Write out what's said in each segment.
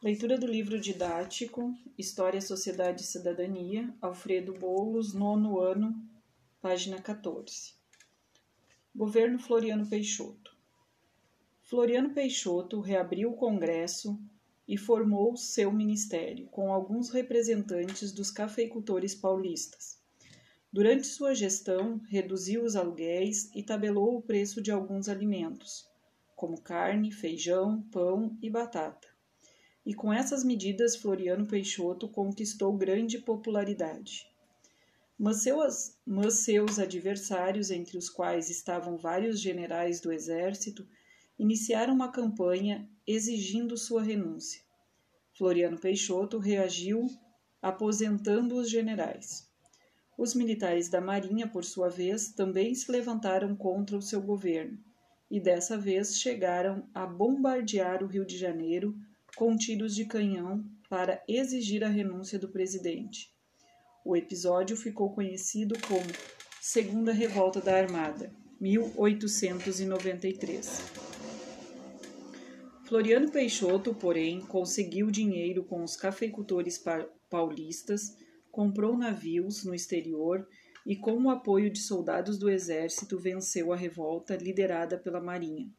Leitura do livro didático História, Sociedade e Cidadania, Alfredo Boulos, nono ano, página 14. Governo Floriano Peixoto. Floriano Peixoto reabriu o Congresso e formou seu ministério, com alguns representantes dos cafeicultores paulistas. Durante sua gestão, reduziu os aluguéis e tabelou o preço de alguns alimentos, como carne, feijão, pão e batata e com essas medidas Floriano Peixoto conquistou grande popularidade. Mas seus, mas seus adversários, entre os quais estavam vários generais do exército, iniciaram uma campanha exigindo sua renúncia. Floriano Peixoto reagiu aposentando os generais. Os militares da Marinha, por sua vez, também se levantaram contra o seu governo e dessa vez chegaram a bombardear o Rio de Janeiro com tiros de canhão para exigir a renúncia do presidente. O episódio ficou conhecido como Segunda Revolta da Armada, 1893. Floriano Peixoto, porém, conseguiu dinheiro com os cafeicultores paulistas, comprou navios no exterior e, com o apoio de soldados do exército, venceu a revolta liderada pela Marinha.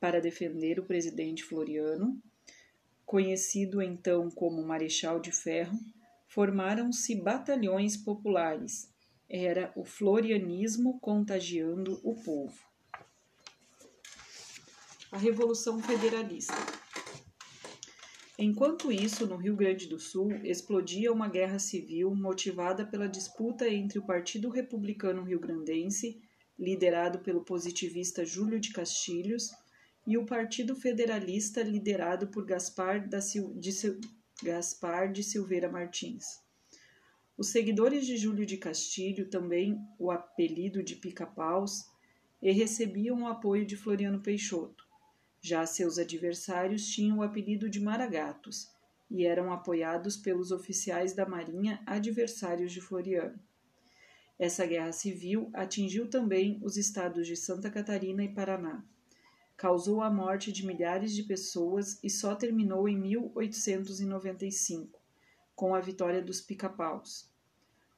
Para defender o presidente Floriano, conhecido então como Marechal de Ferro, formaram-se batalhões populares. Era o florianismo contagiando o povo. A Revolução Federalista. Enquanto isso, no Rio Grande do Sul, explodia uma guerra civil motivada pela disputa entre o Partido Republicano Rio-Grandense, liderado pelo positivista Júlio de Castilhos, e o Partido Federalista, liderado por Gaspar, da Sil de Sil Gaspar de Silveira Martins. Os seguidores de Júlio de Castilho, também o apelido de pica-paus, recebiam o apoio de Floriano Peixoto. Já seus adversários tinham o apelido de maragatos e eram apoiados pelos oficiais da Marinha adversários de Floriano. Essa guerra civil atingiu também os estados de Santa Catarina e Paraná causou a morte de milhares de pessoas e só terminou em 1895, com a vitória dos pica-paus.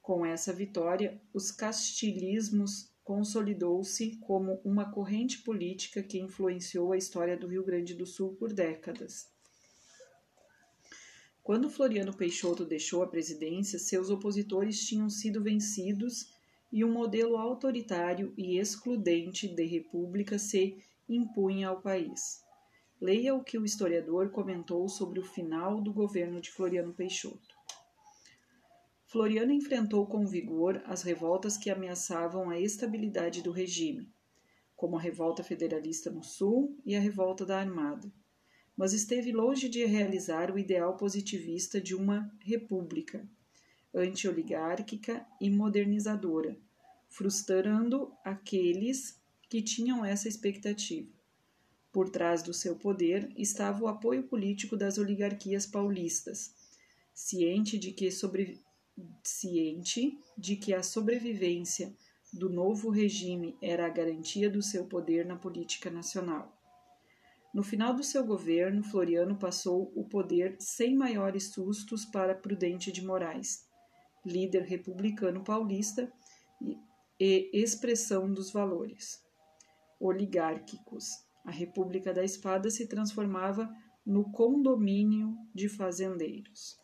Com essa vitória, os castilismos consolidou-se como uma corrente política que influenciou a história do Rio Grande do Sul por décadas. Quando Floriano Peixoto deixou a presidência, seus opositores tinham sido vencidos e um modelo autoritário e excludente de república se impunha ao país. Leia o que o historiador comentou sobre o final do governo de Floriano Peixoto. Floriano enfrentou com vigor as revoltas que ameaçavam a estabilidade do regime, como a revolta federalista no Sul e a revolta da Armada, mas esteve longe de realizar o ideal positivista de uma república anti-oligárquica e modernizadora, frustrando aqueles que tinham essa expectativa. Por trás do seu poder estava o apoio político das oligarquias paulistas, ciente de que, sobre... ciente de que a sobrevivência do novo regime era a garantia do seu poder na política nacional. No final do seu governo, Floriano passou o poder sem maiores sustos para Prudente de Moraes, líder republicano paulista e expressão dos valores oligárquicos. A República da Espada se transformava no condomínio de fazendeiros.